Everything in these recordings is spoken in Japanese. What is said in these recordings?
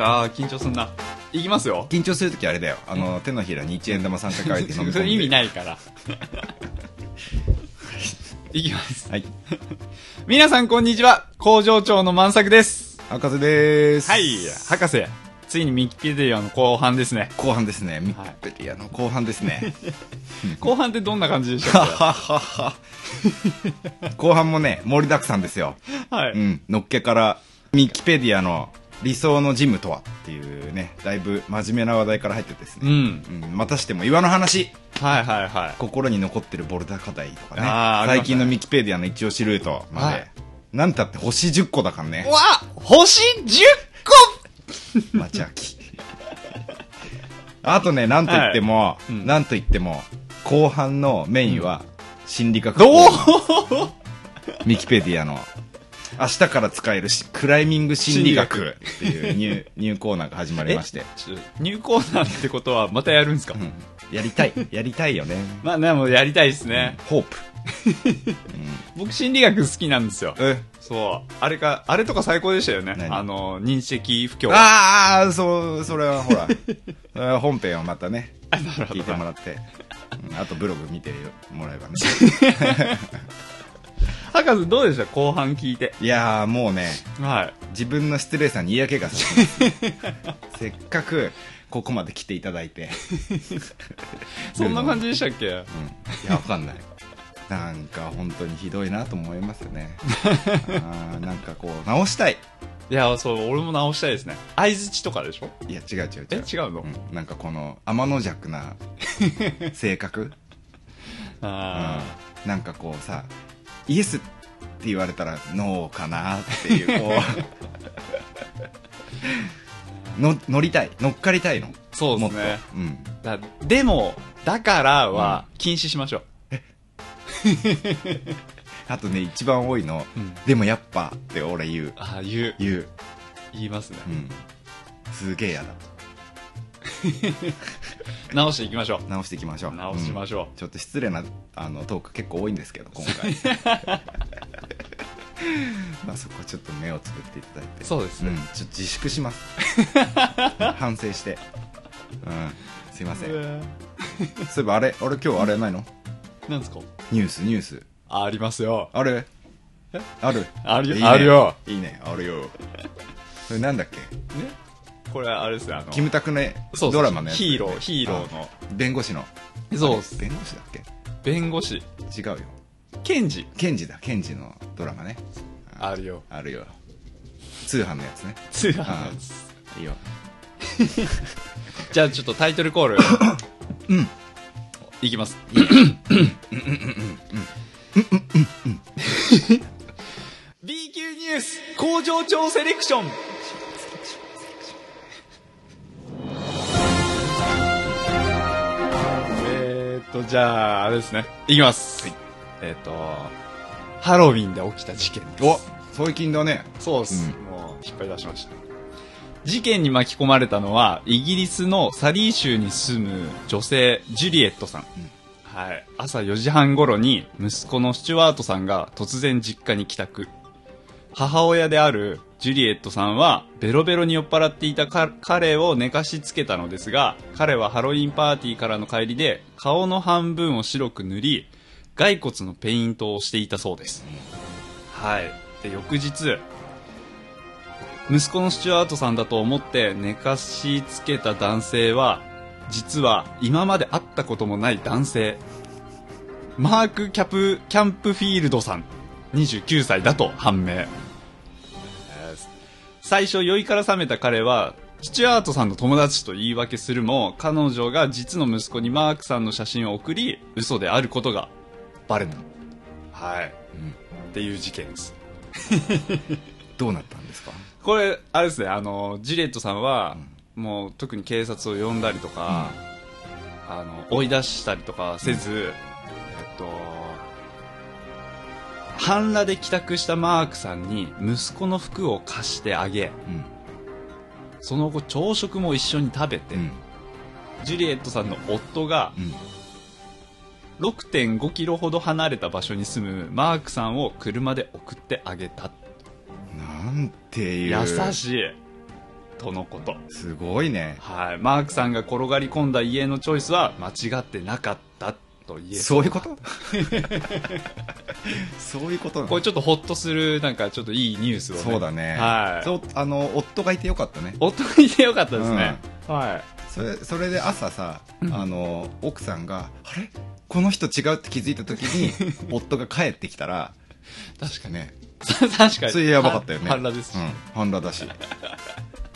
やー緊張すんな。いきますよ。緊張するときあれだよ。あの手のひらに1円玉3回書いて飲み込んで。それ意味ないから。い。きます。はい。皆さんこんにちは。工場長の万作です。博士です。はい。博士ついにミキペディアの後半ですね。後半ですね。ミッペディアの後半ですね。後半ってどんな感じでしょうか？後半もね盛りだくさんですよ。はい、うん。のっけからミキペディアの理想のジムとはっていうねだいぶ真面目な話題から入ってですうね、ん。うん。またしても岩の話。はいはいはい。心に残ってるボルダー課題とかね。あ最近のミキペディアの一押しルートまで、はい。なんたって星10個だからね。わ星10個！町秋あとねなんと言っても、い。うん。なんと言っても後半のメインは心理学。ど講う？座ミキペディアの明日から使えるしクライミング心理学っていうニューニューコーナーが始まりまして、ちょ入コーナーってことはまたやるんですか、うん。やりたい。やりたいよね。まあでもやりたいですね、ホープ。僕心理学好きなんですよ。え？そう。あれかあれとか最高でしたよね。何？あの認知的不協ああそうそれはほら。本編をまたね聞いてどもらって、うんあとブログ見てもらえばね 博士どうでした？後半聞いて。いやーもうねはい。自分の失礼さに嫌気がさします。せっかくここまで来ていただいて、そんな感じでしたっけ？うん、いやわかんない。なんか本当にひどいなと思いますよね。あーなんかこう直したい。いやそう俺も直したいですね。相づちとかでしょ？いや違う違う違う。え違うの、うん、なんかこの天の弱な性格、あうん、なんかこうさイエスって言われたらノーかなっていうこう。の乗りたい。乗っかりたいの。ーそうですね、うん、だでもだからは禁止しましょう、あとね一番多いの、うん。でもやっぱって俺言う。ああ言う。言う、言いますね。うん、すげえ嫌だ 直していきましょ直していきましょう。う直しましょう。ん。ちょっと失礼なあのトーク結構多いんですけど今回。まあそこちょっと目をつぶっていただいて。そうですね。ん、ちょっと自粛します。反省して。うん。すいません。そういえばあれあれ今日あれないの？なんですか？ニュースニュース。ありますよ。あれ？ある。あるよ。いいね。あるよ。いいね。あるよ。それなんだっけ？ねこれあれですねあのキムタクのドラマのやつヒーローヒーローの。あ弁護士の。そう。っす弁護士だっけ？弁護士。違うよ。検事。検事だ検事のドラマね。あるよ。あるよ。通販のやつね。通販のやつ。いいよ。じゃあちょっとタイトルコール。うん。いきます。B 級ニュース工場長セレクションとじゃああれですね。いきます、えーっとハロウィンで起きた事件です。お最近だね。そうです、うん。もう引っ張り出しました。事件に巻き込まれたのはイギリスのサリー州に住む女性ジュリエットさん、はい、朝4時半頃に息子のスチュワートさんが突然実家に帰宅母親であるジュリエットさんはベロベロに酔っ払っていたか彼を寝かしつけたのですが彼はハロウィンパーティーからの帰りで顔の半分を白く塗り骸骨のペイントをしていたそうです。はい。で翌日息子のスチュワートさんだと思って寝かしつけた男性は実は今まで会ったこともない男性マーク・キャプキャンプフィールドさん29歳だと判明。えー最初酔いから覚めた彼はスチュワートさんの友達と言い訳するも彼女が実の息子にマークさんの写真を送り嘘であることがバレた。はい、っていう事件です。どうなったんですか？これあれですねあのジレットさんは、もう特に警察を呼んだりとか、あの追い出したりとかせず、えっと半裸で帰宅したマークさんに息子の服を貸してあげうん。その後朝食も一緒に食べて、うん。ジュリエットさんの夫がうん。6.5キロほど離れた場所に住むマークさんを車で送ってあげた。なんていう。優しい。とのこと。すごいね。はい。マークさんが転がり込んだ家のチョイスは間違ってなかったと言えそういうこと？そういうことこれちょっとホッとする、なんかちょっといいニュースをね。そうだね。はい。そう、あの、夫がいてよかったね。夫がいてよかったですね。はい。それ、それで朝さ、うんあの、奥さんが、あれ？この人違うって気づいた時に、夫が帰ってきたら、確かに。ね、確かに。それやばかったよね。半裸ですし。うん、半裸だし。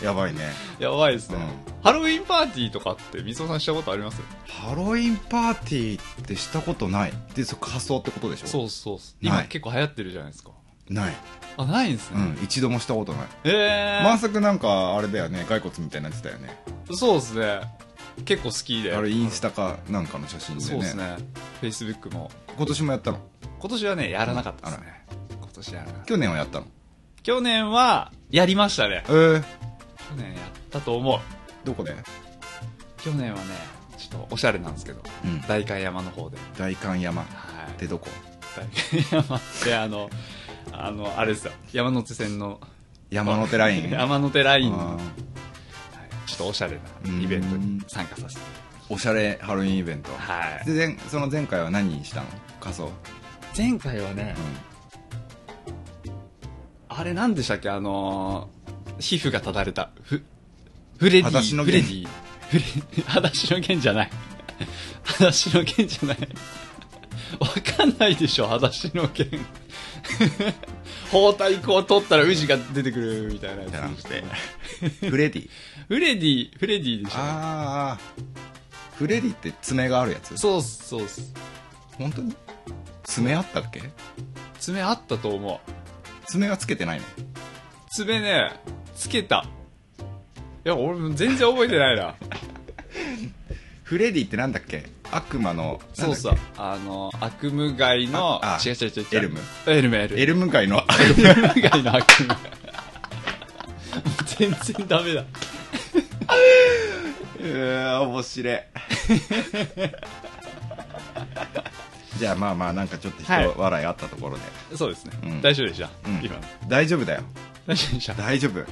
やばいね。やばいですね、うんハロウィンパーティーとかって、みそさんしたことあります？ハロウィンパーティーってしたことない。で、そ仮装ってことでしょ？そうそう。ない今結構流行ってるじゃないですか。ない。あ、ないんですね。うん、一度もしたことない。ええまさくなんか、あれだよね、骸骨みたいになってたよね。そうですね。結構好きで。あれ、インスタかなんかの写真でね。そうですね。フェイスブックも。今年もやったの？今年はね、やらなかったですね。今年やらなかった。去年はやったの？去年は、やりましたねえ。ー、去年やったと思う。どこで？去年はね、ちょっとおしゃれなんですけど、うん。代官山の方で。大観山っはい。てどこ？代官山って、あの、あの、あれですよ。山手線の、山手ライン？山手ラインの、あはいちょっとおしゃれなイベントに参加させて。ーおしゃれハロウィンイベント。はい。で、前その前回は何したの？仮装。前回はね、あれなんでしたっけ？あのー、皮膚がただれた。フ、フレディ。裸足の弦フレディ。フレ、はだしのゲンじゃない。はだしのゲンじゃない。わかんないでしょ、はだしのゲン。包帯こう取ったらウジが出てくるみたいなやつ。じゃなくてうん。フレディ。フレディ、フレディでしょ。ああ。フレディって爪があるやつ？そうっす、そうっす。本当に？爪あったっけ？爪あったと思う。爪はつけてないの？爪ね、つけた。いや、俺も全然覚えてないな。フレディってなんだっけ？悪魔の、そうそう。あの、悪夢街のあ、あ違う違う違う違う。エルムエルム、エルム。エルム街の、エルム街の悪夢。全然ダメだ。うー面白い。じゃあまあまあなんかちょっと人はい笑いあったところで。そうですね。うん大丈夫でした？うん今の。大丈夫だよ。大丈夫？でした。大丈夫。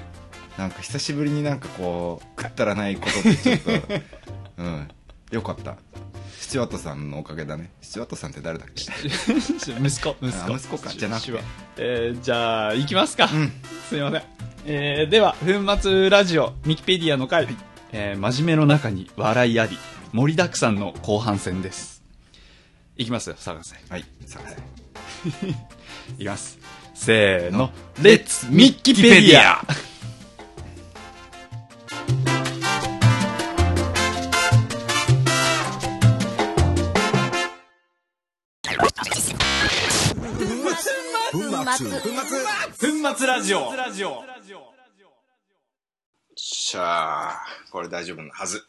なんか久しぶりになんかこう、くったらないことでちょっと、うん。よかった。スチュワートさんのおかげだね。スチュワートさんって誰だっけ？息子、息子。あ息子かじゃなくてえー、じゃあ、行きますか。うん。すいません。えー、では、粉末ラジオ、ミキペディアの回、えー、真面目の中に笑いあり、盛りだくさんの後半戦です。いきますよ、探せ。はい。さあ、いきます。せーの、レッツミッキペディア粉末粉末ラジオ。ラジオしゃあ、これ大丈夫なはず。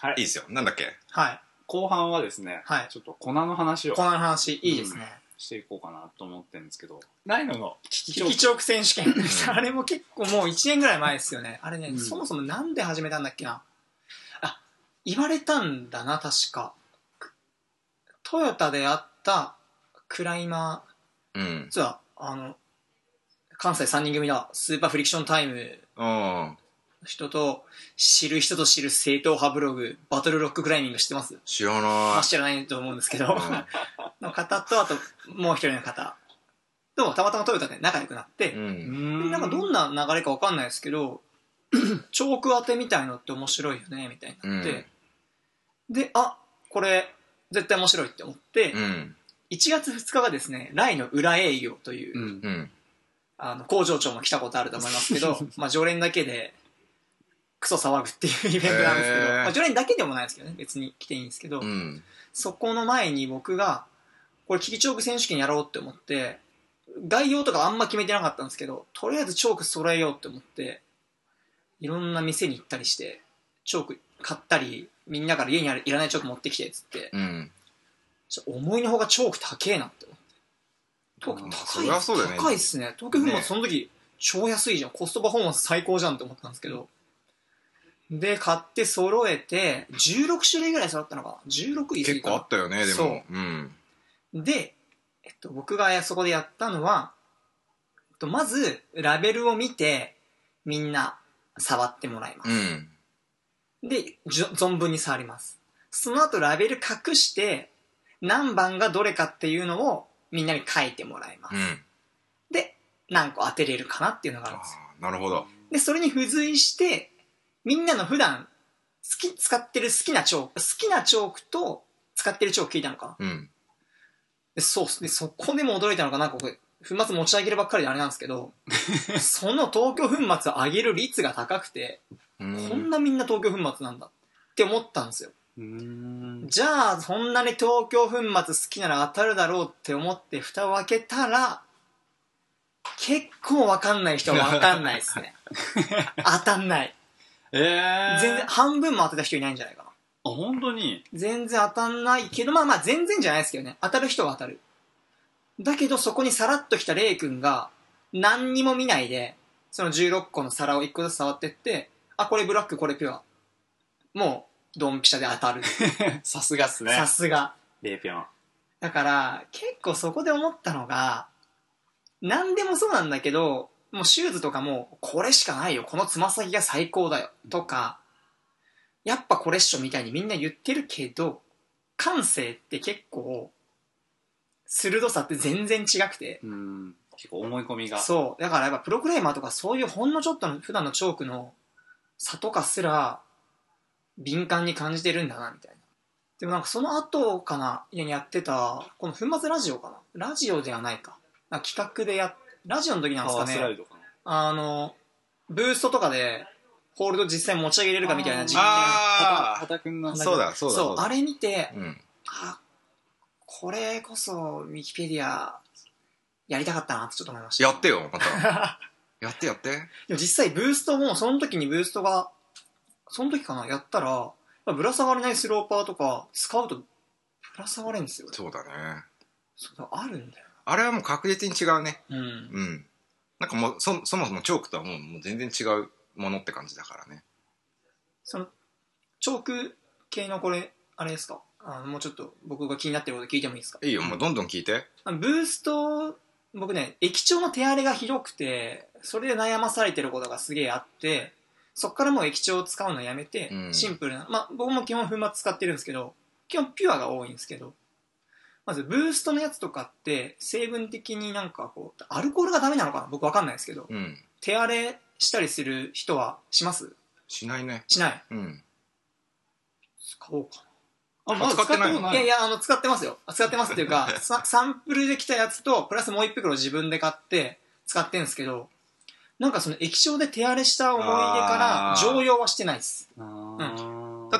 はい。いいですよ。なんだっけ？はい。後半はですね、はい。ちょっと粉の話を。この話、いいですね。していこうかなと思ってるんですけど、ライノの危機キキチョーク選手権。あれも結構もう1年ぐらい前ですよね。あれね、うんそもそもなんで始めたんだっけな。あ、言われたんだな、確か。トヨタであったクライマうんー、。実は、あの、関西3人組だ、スーパーフリクションタイムうん。の人と、知る人と知る正統派ブログ、バトルロッククライミング知ってます？知らまなあ知らないと思うんですけど、うん の方と、あと、もう一人の方。と、たまたまトヨタで仲良くなって、い。うん。んなんかどんな流れかわかんないですけど、チョーク当てみたいのって面白いよね、みたいになって、で、あ、これ、絶対面白いって思って、うん。1月2日がですね、ライの裏営業という、うんうん。あの、工場長も来たことあると思いますけど、まあ、常連だけで、クソ騒ぐっていうイベントなんですけど、まあ、常連だけでもないですけどね、別に来ていいんですけど、うん。そこの前に僕が、これ、キキチョーク選手権やろうって思って、概要とかあんま決めてなかったんですけど、とりあえずチョーク揃えようって思って、いろんな店に行ったりして、チョーク買ったり、みんなから家にあるいらないチョーク持ってきて、つって、うん。思いのほかチョーク高えなって思って。チョーク高い、ね高いっすね。東京フもねその時、超安いじゃん。コストパフォーマンス最高じゃんって思ったんですけど。で、買って揃えて、16種類ぐらい揃ったのかな ?16 位結構あったよね、でそうも。うん。で、えっと、僕がそこでやったのは、えっと、まず、ラベルを見て、みんな触ってもらいます。うん。で、じょ存分に触ります。その後ラベル隠して、何番がどれかっていうのをみんなに書いてもらいます。うん。で、何個当てれるかなっていうのがあるんあですよ。ーなるほど。で、それに付随して、みんなの普段、好き、使ってる好きなチョーク、好きなチョークと使ってるチョーク聞いたのかな？うん。でそうっすね、そこでも驚いたのが、な？んかこれ、粉末持ち上げるばっかりであれなんですけど、その東京粉末を上げる率が高くて、うこんなみんな東京粉末なんだって思ったんですよ。うーん。じゃあ、そんなに東京粉末好きなら当たるだろうって思って蓋を開けたら、結構わかんない人はわかんないですね。当たんない。えー。全然、半分も当てた人いないんじゃないかな。あ、本当に？全然当たんないけど、まあまあ全然じゃないですけどね。当たる人は当たる。だけどそこにさらっと来たレイ君が、何にも見ないで、その16個の皿を1個ずつ触ってって、あ、これブラック、これピュア。もう、ドンピシャで当たる。さすがっすね。さすが。レイピョン。だから、結構そこで思ったのが、何でもそうなんだけど、もうシューズとかも、これしかないよ。このつま先が最高だよ。とか、やっぱこれっしょみたいにみんな言ってるけど、感性って結構、鋭さって全然違くて。うん。結構思い込みが。そう。だからやっぱプロクライマーとかそういうほんのちょっとの普段のチョークの差とかすら敏感に感じてるんだな、みたいな。でもなんかその後かな、いややってた、この粉末ラジオかな。ラジオではないか。な企画でやっ、ラジオの時なんですかね。あの、ブーストとかでホールド実際持ち上げれるかみたいな実験。あはたくんの。そうだ、そうだ。そう、だあれ見て、うん。あ、これこそウィキペディアやりたかったなってちょっと思いました。やってよ、また。やってやって。でも実際ブーストもその時にブーストがその時かなやったらぶら下がれないスローパーとか使うとぶら下がれんですよそうだね。そうだあるんだよあれはもう確実に違うね。うんうん。なんかもう、そ、そもそもチョークとはもうもう全然違うものって感じだからね。そのチョーク系のこれあれですか？あのもうちょっと僕が気になってること聞いてもいいですか？いいよ、もうどんどん聞いて。あのブースト僕ね液晶の手荒れがひどくてそれで悩まされてることがすげえあってそっからもう液晶を使うのやめて、うんシンプルなまあ僕も基本粉末使ってるんですけど基本ピュアが多いんですけどまずブーストのやつとかって成分的になんかこうアルコールがダメなのかな？僕わかんないですけど。うん。手荒れしたりする人はします？しないね。しない？うん。使おうかあ、まだ使ってないい。やいやあの使ってますよ。使ってますっていうか さサンプルで来たやつとプラスもう一袋自分で買って使ってんですけどなんかその液晶で手荒れした思い出から常用はしてないです。あー。だ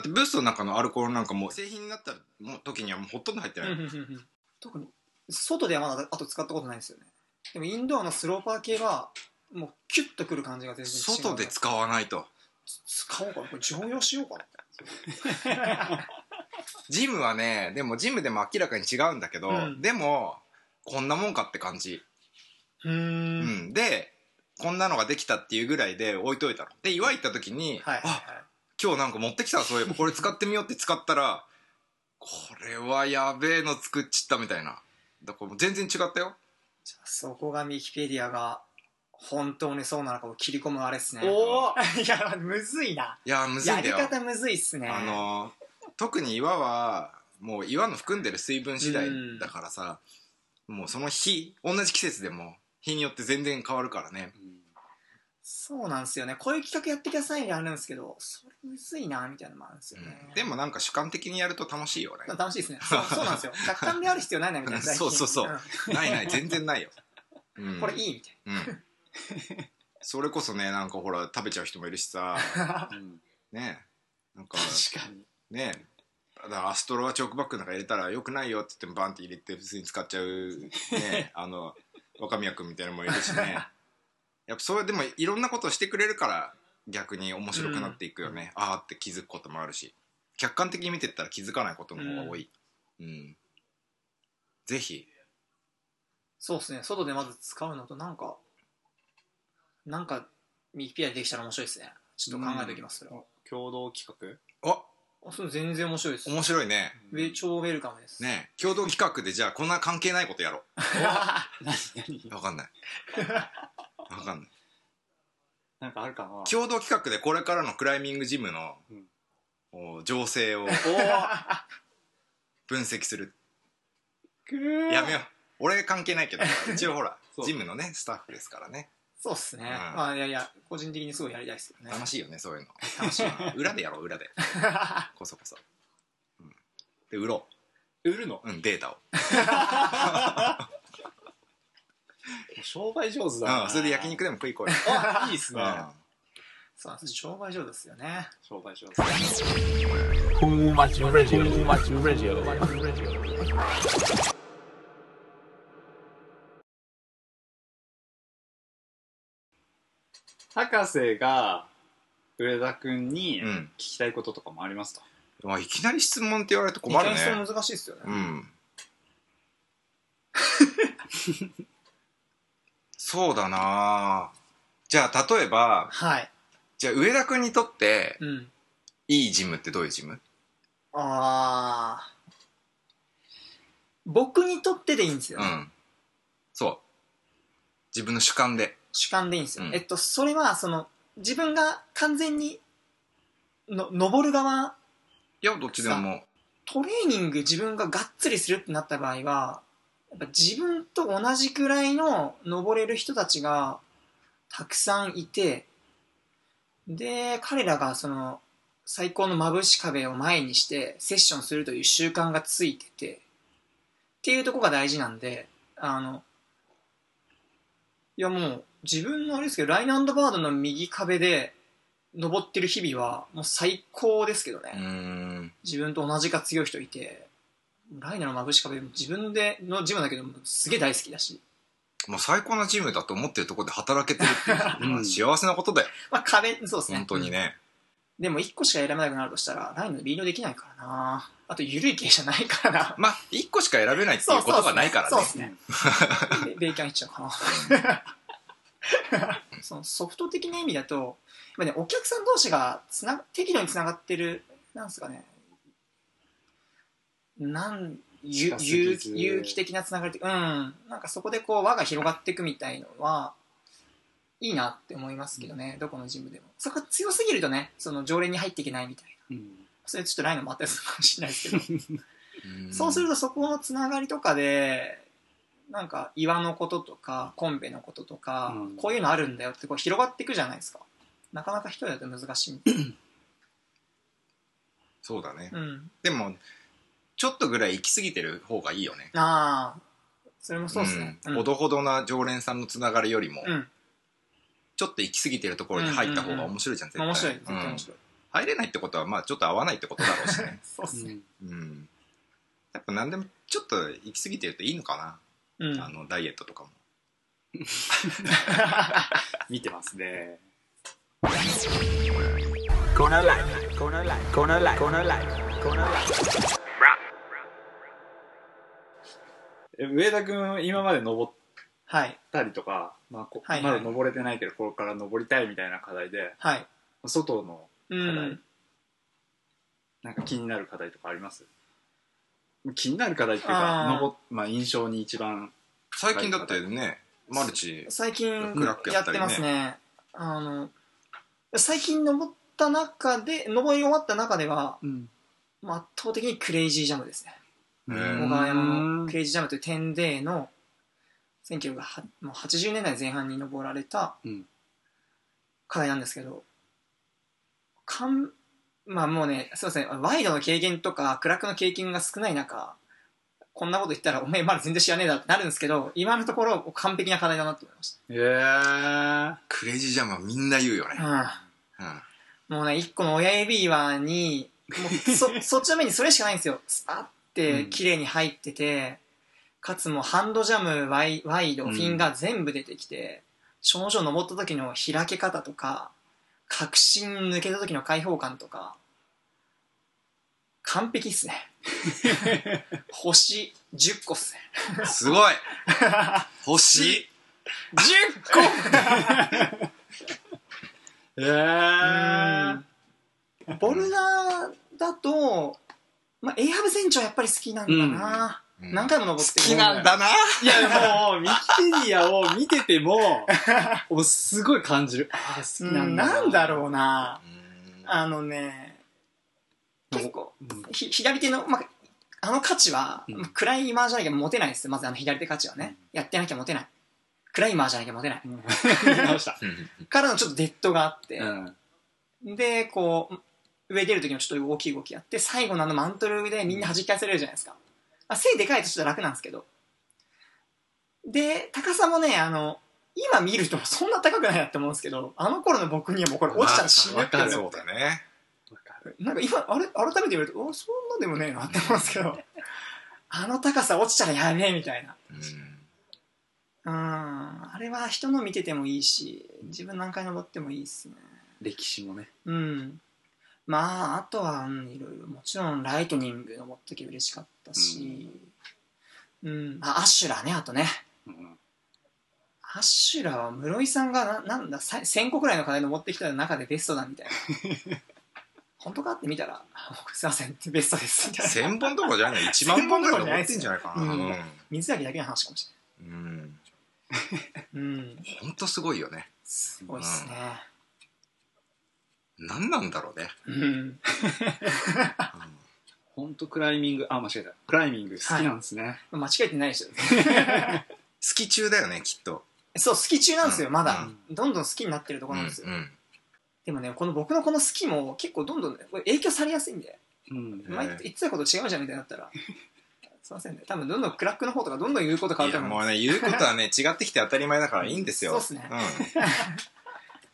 ってブーストの中のアルコールなんかもう製品になったもう時にはもうほとんど入ってない。特に外ではまだあと使ったことないんですよねでもインドアのスローパー系はもうキュッとくる感じが全然違う外で使わないと。使おうかなこれ常用しようかな ジムはね、でもジムでも明らかに違うんだけど、うんでも、こんなもんかって感じ。うんん。で、こんなのができたっていうぐらいで置いといたの。で、岩行った時に、はいはいあ、今日なんか持ってきたわそういえば。これ使ってみようって使ったら、これはやべえの作っちったみたいな。だからもう全然違ったよ。じゃあそこがウィキペディアが本当にそうなのかを切り込むあれっすね。お いやむずいな。いやー、むずいんだよ。やり方むずいっすね。あの特に岩はもう岩の含んでる水分次第だからさ、もうその日同じ季節でも日によって全然変わるからねそうなんですよね。こういう企画やってくださいってあるんですけどそれむずいなみたいなのもあるんですよね、でもなんか主観的にやると楽しいよね。楽しいですね。そうそうなんですよ。客観である必要ないなみたいな。そうそうそう。ないない全然ないよ、うん。んこれいいみたいうん。それこそねなんかほら食べちゃう人もいるしさ。なうん。ね。なんか確かに。ね。だからアストロはチョークバッグなんか入れたらよくないよって言ってもバンって入れて普通に使っちゃう。ね。あの若宮君みたいなのもいるしねやっぱそれでもいろんなことをしてくれるから逆に面白くなっていくよね、ああって気づくこともあるし。客観的に見てったら気づかないことの方が多い。うん、ぜひ。そうですね。外でまず使うのとなんかなんかミキピアでできたら面白いですね。ちょっと考えておきますそれは、共同企画？あ。あそう全然面白いです。面白いね。超ウェルカムです。ね共同企画でじゃあこんな関係ないことやろ何 何？うわかんない わかんない。なんかあるかな。共同企画でこれからのクライミングジムの、うん。お情勢をお分析する。くやめよう。俺関係ないけど 一応ほらジムのねスタッフですからね。そうっすね。うん。まあいやいや、個人的にすごいやりたいですけどね。楽しいよねそういうの。楽しい。裏でやろう裏で。こそこそ、うん、で売ろ売るの？う、うん、データを、商売上手だう、なんそれで焼肉でも食い行こうよ、あいいっすねうんそうなんです。商売上手ですよね。商売上手 Too much radio. Too much radio. 博士が上田君にうん聞きたいこととかもありますか、まあ、いきなり質問って言われると困るね意外と難しいですよね。うん そうだなじゃあ例えばはい。じゃあ上田君にとってうん。いいジムってどういうジム？ああ。僕にとってでいいんですよね。うんそう自分の主観で主観でいいんですよ。うんえっと、それは、その、自分が完全に、の、登る側、いやどっちでもトレーニング自分ががっつりするってなった場合は、やっぱ自分と同じくらいの登れる人たちがたくさんいて、で、彼らがその、最高の眩し壁を前にしてセッションするという習慣がついてて、っていうところが大事なんで、あの、いやもう自分のあれですけど、ラインバードの右壁で登ってる日々はもう最高ですけどね。自分と同じか強い人いて、ライナーの眩し壁も自分でのジムだけどもすげえ大好きだし、もう最高なジムだと思ってるところで働けてるっていうのはうん。幸せなことだよ。まあ壁、そうですね。本当にね。でも1個しか選べなくなるとしたら、ライナーのリードできないからな。あと緩い系じゃないからな。まあ一個しか選べないっていうことがないからね。そうですね。でベイキャンいっちゃうかな。そのソフト的な意味だと、やっぱね、お客さん同士がつな適度につながってる、なんですかね、なん有ず有機的なつながりって、うん、なんかそこでこう輪が広がっていくみたいのは、いいなって思いますけどね、どこのジムでも。そこが強すぎるとね、その常連に入っていけないみたいな。うんそれちょっとラインもあったりするかもしれないですけど。うんそうするとそこのつながりとかで、なんか岩のこととか、コンペのこととか、うんこういうのあるんだよってこう広がっていくじゃないですか。なかなか一人だと難しい そうだね。でもちょっとぐらい行き過ぎてる方がいいよね。ああ、それもそうですね。うん。ほどほどな常連さんのつながりよりも、うん。ちょっと行き過ぎてるところに入った方が面白いじゃん、絶対。面白い。絶対うん。面白い。入れないってことはまあちょっと合わないってことだろうしね。そうっすね。うん。やっぱ何でもちょっと行き過ぎてるといいのかうん。な、あのダイエットとかも。見てますね。Gonna like, gonna like, gonna like, gonna like, gonna like. え上田君今まで登っはい。たりとか、まあこはいはいまだ登れてないけどこれから登りたいみたいな課題ではい。外のう課題、ん。なんか気になる課題とかあります？気になる課題っていうあかー登っ、まあ、印象に一番最近だってねマルチ最近クラックやっりねやったてますね。あの、最近登った中で、登り終わった中では、うん圧倒的にクレイジージャムですね。うん。小川山のクレイジージャムという点での1000キロがはもう80年代前半に登られたうん。課題なんですけど、かんまあもうね、すいません、ワイドの経験とかクラックの経験が少ない中、こんなこと言ったら、お前まだ全然知らねえだってなるんですけど、今のところ完璧な課題だなと思いましえ。ー、クレイジージャムはみんな言うよね、た。うん。うん、もうね、一個の親指輪に、もうそ そっちの目にそれしかないんですよ。って綺麗に入ってて、かつもうハンドジャム、ワイワイド、うん。フィンガー全部出てきて、頂上登った時の開け方とか、確信抜けた時の開放感とか、完璧っすね。星10個っすね。すごい。星。10個 えー、ボルダーだと、まあ、エイハブ船長やっぱり好きなんだな。ううん。何回も登って好きなんだな。いや、もう、ミキペディアを見てても、もうすごい感じる。ああ、好きなんだな。んだろうな。うん。あのね結構うん。ひ左手の、まあ、あの価値は、うん。クライマーじゃなきゃ持てないです。まずあの左手価値はね、やってなきゃ持てない。クライマーじゃなきゃ持てない。直した。うんからのちょっとデッドがあって、うん。でこう上出る時のちょっと大きい動きやって最後のあのマントルでみんな弾き返されるじゃないですか、まあ、背でかいとちょっと楽なんですけど。で高さもねあの今見ると そんな高くないなって思うんですけどあの頃の僕にはもうこれ落ちたら死ぬってわかる。そうだね。わかる。なんか今あれ改めて言われるとおそんなでもねえなって思うんですけど。あの高さ落ちたらやべえみたいな。うん。うん。あれは人の見ててもいいし自分何回登ってもいいっすね。歴史もね。うんまああとは、うん、いろいろ。もちろんライトニング登った時嬉しかったし。うん、あアッシュラーねあとね。うん。アッシュラーは室井さんがななんださ1000個くらいの課題登ってきた中でベストだみたいな。本当か？って見たらすいませんベストです。みたいな。千本どころじゃない。1万本ぐらい登ってんじゃないかな。ううん。ん。水揚げだけの話かもしうん。れない。うん。ほん。とすごいよね。すごいっすね何なんだろうね。うん。ほん。とクライミング、あ、間違えた。クライミング好きなんですね。間違えてないでしょ好き中だよね、きっと。そう好き中なんですようん。まだ。どんどん好きになってるところなんですよ。うんでもねこの僕のこの好きも結構どんどん、ね、これ影響されやすいんでうん。前言ってたこと違うじゃんみたいになったら。すいませんね。多分どんどんクラックの方とかどんどん言うこと変わいや、ると思うもうね、言うことはね、違ってきて当たり前だからいいんですよ。そうっすね。ん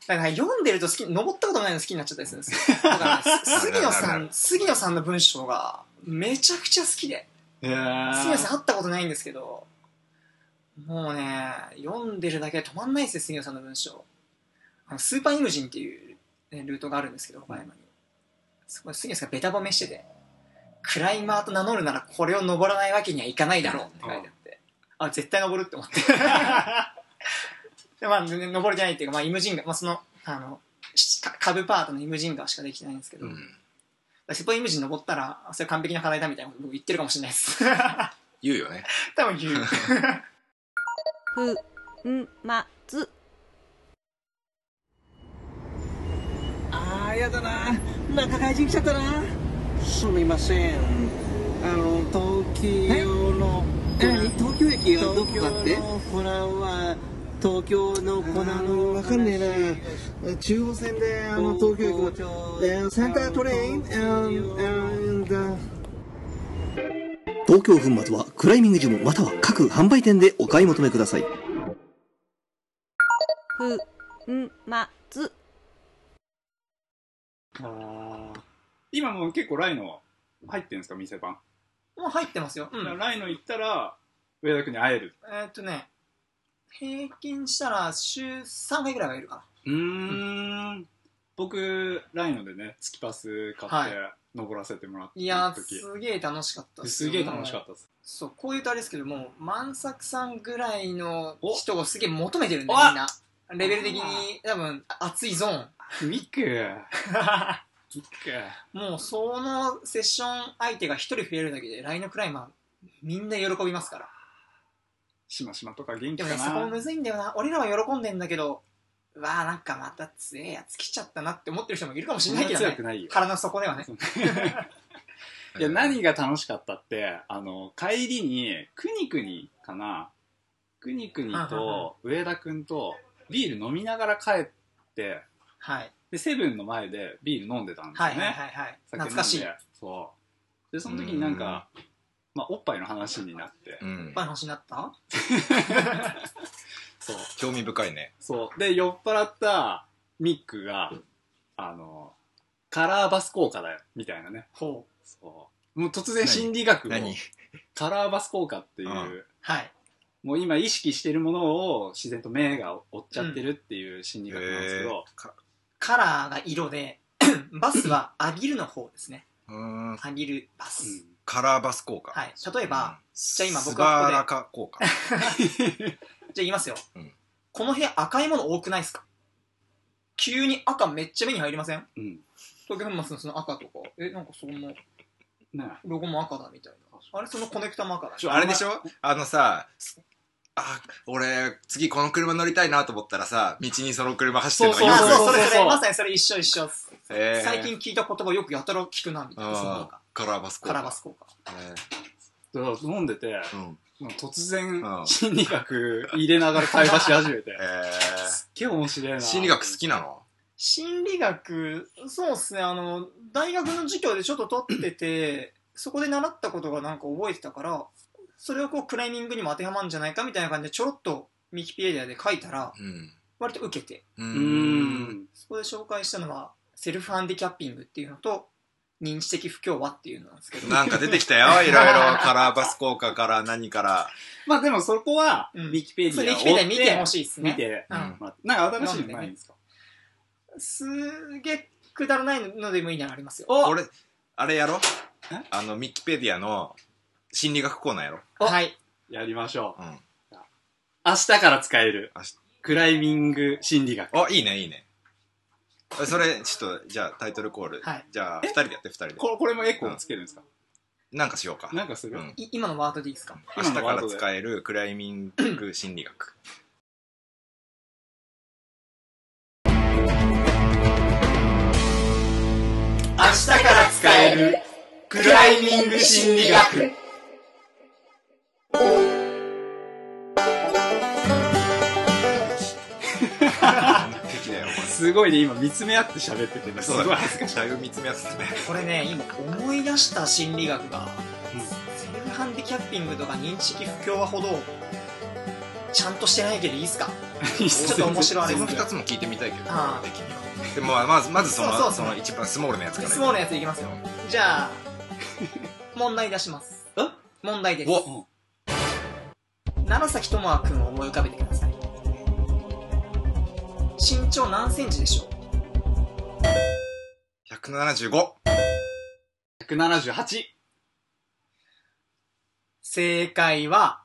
だから読んでると好き登ったことないの好きになっちゃったりするんですよ。だから、ね、杉野さん杉野さんの文章がめちゃくちゃ好きで。杉野さん会ったことないんですけどもうね読んでるだけで止まんないですよ杉野さんの文章。あのスーパーイムジンっていう、ね、ルートがあるんですけど岡山に。そこで杉野さんがベタ褒めしててクライマーと名乗るならこれを登らないわけにはいかないだろうって書いてあって。あ絶対登るって思って でまあ全然登れてないっていうか、まあ、イムジンガまあ、そのあのしか下部パートのイムジンガーしかできてないんですけど、うんセポイムジン登ったらそれ完璧な課題だみたいなこと僕言ってるかもしれないです 言うよね。多分言うふんまつああ、やだな。中外人来ちゃったな。すみません。あの、東京の。何？東京駅はどこかって？東京のコナンは、東京のコナンの。わかんねえな。中央線であの東京駅までえーセンタートレイン？東京。粉末はクライミングジムまたは各販売店でお買い求めください。ふんまつあー。今もう結構ライノ入ってるんですか、店番？もう入ってますよ、うん。ライノ行ったら、上田君に会える。えーっとね平均したら週3回ぐらいはいるかうーん。僕、ライノでね、月パス買って、登らせてもらったないやー時すげえ楽しかったっすげえ楽しかたったです。そうこういうとあれですけども万作さんぐらいのお。人をすげえ求めてるんだよおみんな。レベル的に多分熱いゾーン。ミクミクもうそのセッション相手が一人増えるだけでライノクライマーみんな喜びますからしましまとか元気でかな。もねそこむずいんだよな。俺らは喜んでんだけどうわーなんかまた強えやつ来ちゃったなって思ってる人もいるかもしそんなれないけどね。強くないよ。腹の底ではね。いや、何が楽しかったって、あの、帰りに、くにくにかな、くにくにと上田くんとビール飲みながら帰って、はい。で、セブンの前でビール飲んでたんですよね。はいはいはいはい。懐かしい。そう。で、その時になんか、まあ、おっぱいの話になって、うん。バイの話になった？そう。興味深いね。そう。で、酔っ払ったミックが、あの、カラーバス効果だよ、みたいなね。ほう。そう。もう突然心理学の何？カラーバス効果っていう、うん。はい。もう今意識してるものを自然と目が追っちゃってるっていう心理学なんですけど、かカラーが色で バスは浴びるの方ですね。うーん。浴びるバス、うんカラーバス効果。はい。例えば、じゃあ今僕はこカ効果。じゃあ言いますよ、うん。この部屋赤いもの多くないですか？急に赤めっちゃ目に入りません？うん。東京粉末のその赤とか。えなんかそのねロゴも赤だみたいな。あれそのコネクタマーカーだね。ちょあれでしょ？あのさ、あ、俺、次この車乗りたいなと思ったらさ、道にその車走ってるのあそうよくそう。それそれそうまさにそれ一緒一緒へー最近聞いた言葉よくやたら聞くなみたいな。そのなんカラーバス効カ果ラバス効果。へだから飲んでて、ーうん。突然う、ん。心理学入れながら会話し始めて、えすっげえ面白いな。ー、心理学好きなの？心理学そうっすね。あの大学の授業でちょっと取っててそこで習ったことがなんか覚えてたからそれをこうクライミングにも当てはまるんじゃないかみたいな感じでちょろっとミキペディアで書いたらうん。割と受けて。ううーん。そこで紹介したのはセルフハンディキャッピングっていうのと認知的不協和っていうのなんですけど。なんか出てきたよ、いろいろ。カラーバス効果から何から。まあでもそこは、うん。ウィキペディアうウィキペディア見てほしいっすね。見て、うん。うん。まあ、なんか新しいのないんですか？すげえくだらないのでもいいならありますよ。俺、あれやろ？え？あの、ミキペディアの心理学コーナーやろ？はい。やりましょう。うん。明日から使える。クライミング心理学。あ、いいね、いいね。それ、ちょっと、じゃあタイトルコール。はいじゃあ、二人でやって、二人で。これこれもエコーつけるんですか、なんかしようか。なんかする、うん。い今のワードでいいですか？明日から使えるクライミング心理学。明日から使えるクライミング心理学すごいね、今見つめ合って喋っててね、れ。すごい恥ずかしい。だいぶ見つめ合ってたね。これね今思い出した心理学が、うんセルフハンディキャッピングとか認知的不協和ほどちゃんとしてないけどいいっすか？ちょっと面白いあれそのですけど二つも聞いてみたいけど、ああ敵には。でも、まず、まずその、そうそうその一番スモールなやつから。スモールなやついきますよじゃあ問題出しますえ問題ですお楢崎智亜君を思い浮かべてください身長何センチでしょう？175。178。正解は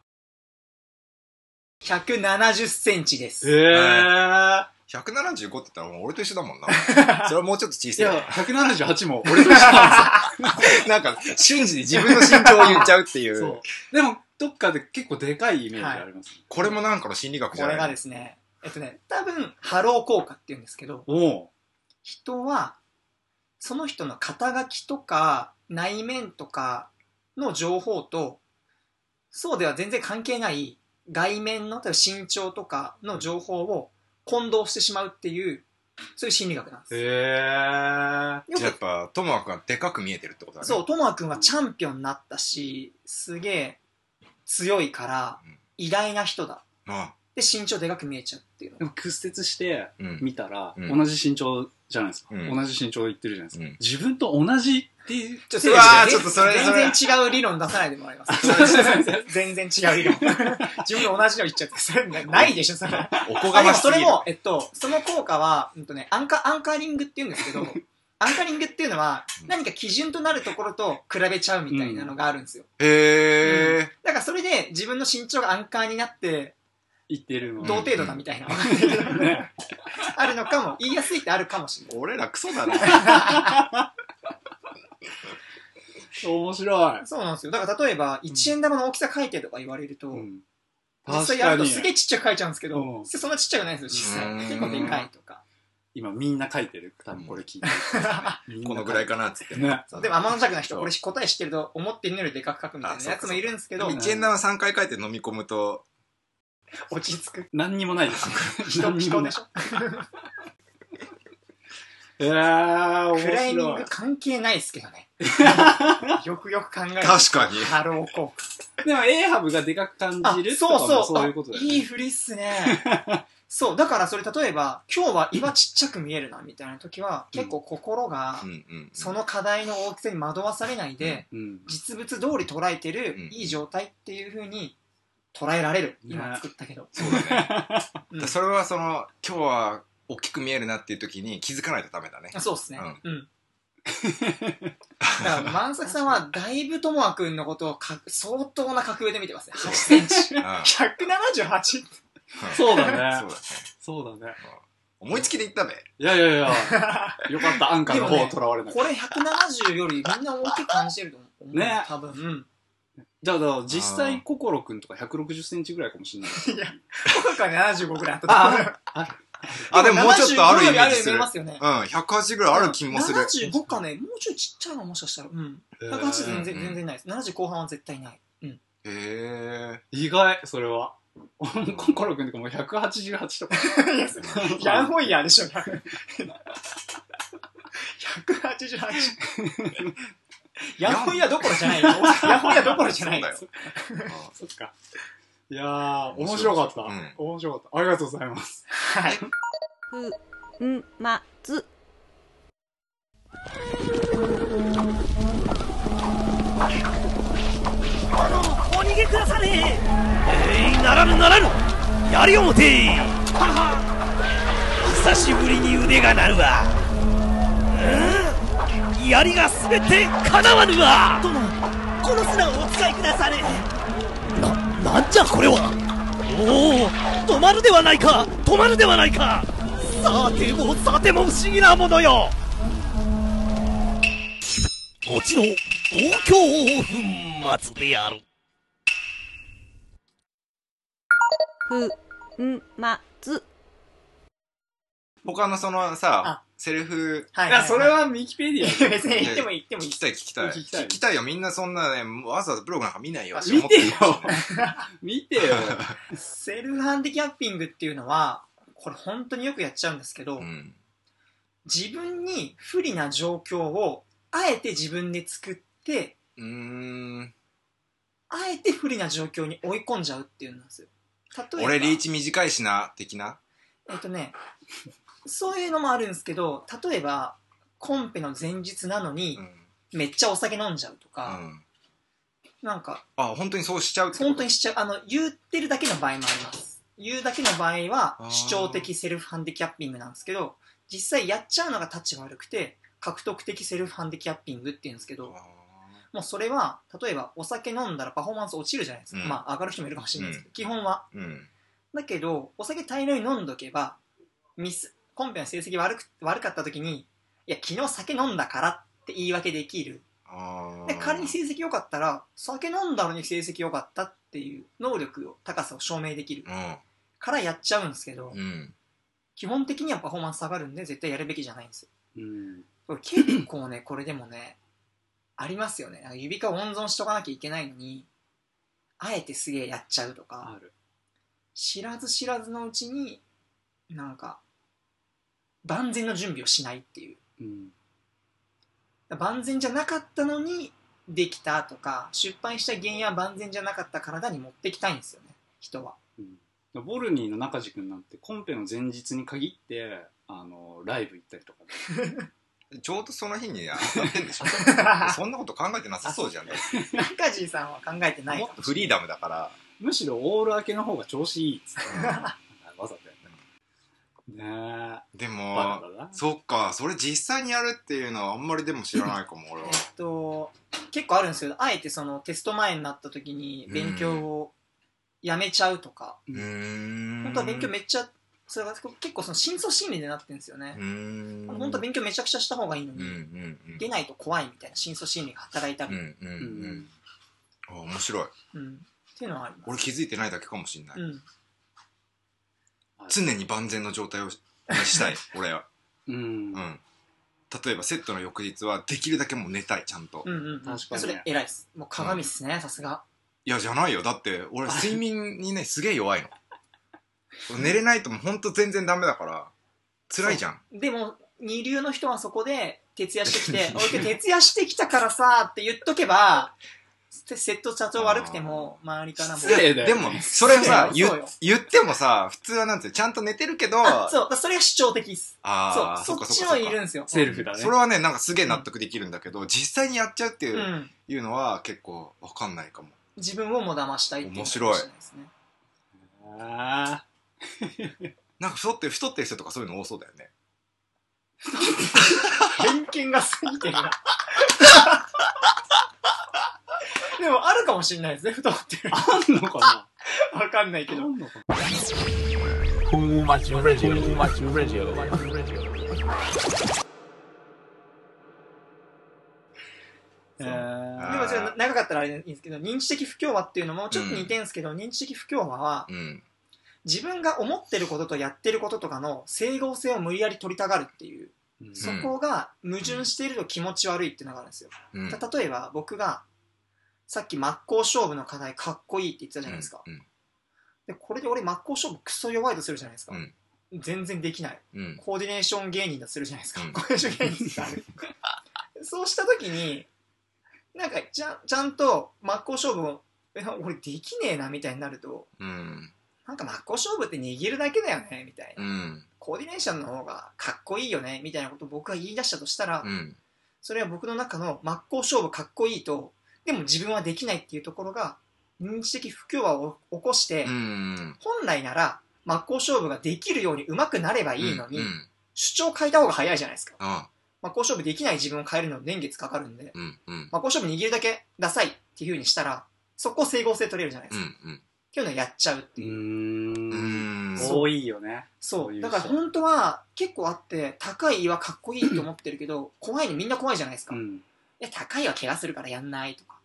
170センチですえー。175って言ったらもう俺と一緒だもんな。それはもうちょっと小いさいや、178も俺と一緒なんで なんか、瞬時に自分の身長を言っちゃうっていう。すよ。そう。でも、どっかで結構でかいイメージあります、ねこれもなんかの心理学じゃない？これがですねえっとね多分ハロー効果っていうんですけどおう人はその人の肩書きとか内面とかの情報とそうでは全然関係ない外面の例えば身長とかの情報を混同してしまうっていうそういう心理学なんです。へー。よくじゃあやっぱ、トモア君はでかく見えてるってことだね。そう、ともあくんはチャンピオンになったし、すげえ強いからうん偉大な人だ。あで、身長でかく見えちゃうっていうので。も屈折してうん。見たら、うん同じ身長じゃないですか。うん同じ身長言ってるじゃないですか。うん自分と同じっていう。ちょうわーちょっとそれ全然違う理論出さないでもらいます。全然違う理論。自分と同じの言っちゃって、それないでしょ、それ。おこあでもがましすぎる。それも、えっと、その効果は、うんとね、アンカ、アンカーリングって言うんですけど、アンカリングっていうのは、何か基準となるところと比べちゃうみたいなのがあるんですよ。へー。だからそれで自分の身長がアンカーになって、言ってるの。同程度だみたいな、ね。あるのかも、言いやすいってあるかもしれない。俺らクソだな。面白い。そうなんですよ。だから例えば、1円玉の大きさ書いてとか言われると、うん。実際やるとすげえちっちゃく書いちゃうんですけど、うんそんなちっちゃくないんですよ、実際。うん結構でかいとか。今みんな書いてる。多分これ聞いてる。みんなこのぐらいかなっつって。ね。でも天の弱な人、これ答え知ってると思ってるのよりでかく書くみたいなやつもいるんですけど、1円玉3回書いて飲み込むと、落ち着く。何にもないです。人、何にもない人でし。ょえー。クライミング関係ないですけどね。よくよく考えると。確かにハロー効果。でも A ハブがでかく感あじる、そうそう。そういうことだよね。あいいふりっすね。そう、だからそれ例えば、今日は岩ちっちゃく見えるな、みたいな時は、結構心がうん、うん。その課題の大きさに惑わされないで、うん。実物通り捉えてるうんいい状態っていう風に捉えられる。ね今作ったけど。そうだね。うんそれはその、今日は大きく見えるなっていう時に気づかないとダメだね。そうっすね。うん。だから、万作さんは、だいぶともあくんのことをか相当な格上で見てますね。8センチ。うん 178? そうだねそうだね。そうだね。思いつきで言ったべ。いやいやいや、よかった、アンカーの方を囚われない。これ170よりみんな大きく感じてると思う。ね多分。うん。だから、実際、心くんとか160センチぐらいかもしれない。いや、僕はね、75ぐらいあったと思う。あ、でももうちょっとあるイメージす75よりある。ますよね。うん、180ぐらいある気もする。75かね、もうちょいちっちゃいのもしかしたら。うん。180全然、うん全然ないです。70後半は絶対ない。うん。へえ。意外、それは。心くんとかもう188とか。ヤンホイヤーでしょ、188。ヤンホイヤーどころじゃないよ。ヤンホイヤーどころじゃないよ。そっか。いやー、面白かった。うん面白かった。ありがとうございます。はい。ふんまつお逃げくだされえいならぬならぬやりをもてはは久しぶりに腕が鳴るわうん槍がすべてかなわぬわ殿この砂をお使いくだされ。な、なんじゃこれは。おお止まるではないか。止まるではないか。さてもさても不思議なものよ。こちの東京粉末である。ふんまつ。他のそのあ。さ、セルフ、はいいや、それはミキペディア。別に言っても言ってもいい聞きたい聞きたい。聞きたい聞きたいよ。みんなそんなね、わざわざブログなんか見ないよ。見てよ見てよ。セルフハンディキャッピングっていうのは、これ本当によくやっちゃうんですけど、うん。自分に不利な状況をあえて自分で作って、うーん。あえて不利な状況に追い込んじゃうっていうんですよ。例えば、俺リーチ短いしな、的な？えっとね、そういうのもあるんですけど、例えば、コンペの前日なのにう、ん。めっちゃお酒飲んじゃうとうか、ん。なんか、あ、本当にそうしちゃうってこと？本当にしちゃう、あの、言ってるだけの場合もあります。言うだけの場合は主張的セルフハンディキャッピングなんですけど、実際やっちゃうのがタッチが悪くて、獲得的セルフハンディキャッピングっていうんですけど、あもうそれは、例えばお酒飲んだらパフォーマンス落ちるじゃないですか。うんまあ上がる人もいるかもしれないですけど、基本は。ーうん。だけど、お酒大量に飲んどけば、ミス、コンペの成績悪く悪かった時に、いや、昨日酒飲んだからって言い訳できる。あで、仮に成績良かったら、酒飲んだのに成績良かったっていう能力を、高さを証明できるーからやっちゃうんですけど、うん。うん。基本的にはパフォーマンス下がるんで、絶対やるべきじゃないんですよ。うん。これ結構ね、これでもね、ありますよね。指輪温存しとかなきゃいけないのに、あえてすげえやっちゃうとか。知らず知らずのうちになんか万全の準備をしないっていううん。万全じゃなかったのにできたとか失敗した原因は万全じゃなかった体に持ってきたいんですよね人はボルニーの中地君なんてコンペの前日に限って、あの、ライブ行ったりとかで。ちょうどその日に当たってんでしょそんなこと考えてなさそうじゃん。中地さんは考えてないもっとフリーダムだから。むしろオール明けの方が調子いいっつって。ねでも。そっか、それ実際にやるっていうのはあんまりでも知らないかも、俺はえ。っと結構あるんですよあえてそのテスト前になった時に勉強をやめちゃうとか。本当は勉強めっちゃそれが結構その深層心理でなってるんですよね。本当は勉強めちゃくちゃした方がいいのに、うんうんうん。出ないと怖いみたいな深層心理が働いたり、うんうんううんん。あ、面白い。うんっていうのはあります俺気づいてないだけかもしんない。うん、常に万全の状態をしたい、俺は。うん。うん。例えばセットの翌日はできるだけもう寝たい、ちゃんと。うんうんうん確かにねそれ偉いですもう鏡っすねさすがいや、じゃないよ。だって、俺、睡眠にね、すげえ弱いの。寝れないともうほんと全然ダメだから、辛いじゃん。でも二流の人はそこで徹夜してきて「俺徹夜してきたからさ」って言っとけばセセット社長悪くても周りからも。失礼だよでも、それさ、言そうよ。言ってもさ、普通はなんていうのちゃんと寝てるけど、あそう。それが主張的です。あーそう。そっちかか。のいるんですよ。セルフだね。それはね、なんかすげえ納得できるんだけど、実際にやっちゃうっていう,、うん。いうのは結構わかんないかも。自分をも騙したいっていうの面白い。かもしれないですね。あ なんか太ってる、太ってる人とかそういうの多そうだよね。偏見が過ぎてるなでもあるかもしれないですね太って。るあんのかな？わかんないけど。あんのかな？えでーもじゃあ長かったらあれでいいんですけど、認知的不協和っていうのもちょっと似てるんですけど、認知的不協和は、うん自分が思ってることとやってることとかの整合性を無理やり取りたがるっていう、うん。そこが矛盾していると気持ち悪いっていうのがあるんですよ。うん。例えば僕が、さっき真っ向勝負の課題かっこいいって言ってたじゃないですか。うんで、これで俺真っ向勝負クソ弱いとするじゃないですか。うん全然できない。うんコーディネーション芸人だとするじゃないですか。うんコーディネーション芸人ってある そうした時に、なんかちゃんちゃんと真っ向勝負を、え俺できねえなみたいになると、うんなんか真っ向勝負って握るだけだよねみたいな。うんコーディネーションの方がかっこいいよねみたいなことを僕が言い出したとしたら、うんそれは僕の中の真っ向勝負かっこいいと、でも自分はできないっていうところが、認知的不協和を起こして、うん本来なら真っ向勝負ができるように上手くなればいいのに、うん主張変えた方が早いじゃないですか。あ真っ向勝負できない自分を変えるのに年月かかるんで、真っ向勝負握るだけダサいっていう風にしたら、そこ整合性取れるじゃないですか。うんうんっていうのをやっちゃうってういう。ーんうん多いよねそ。そうだから本当は結構あって、高い岩かっこいいと思ってるけど、怖いのみんな怖いじゃないですか。や、高い岩怪我するからやんないとか。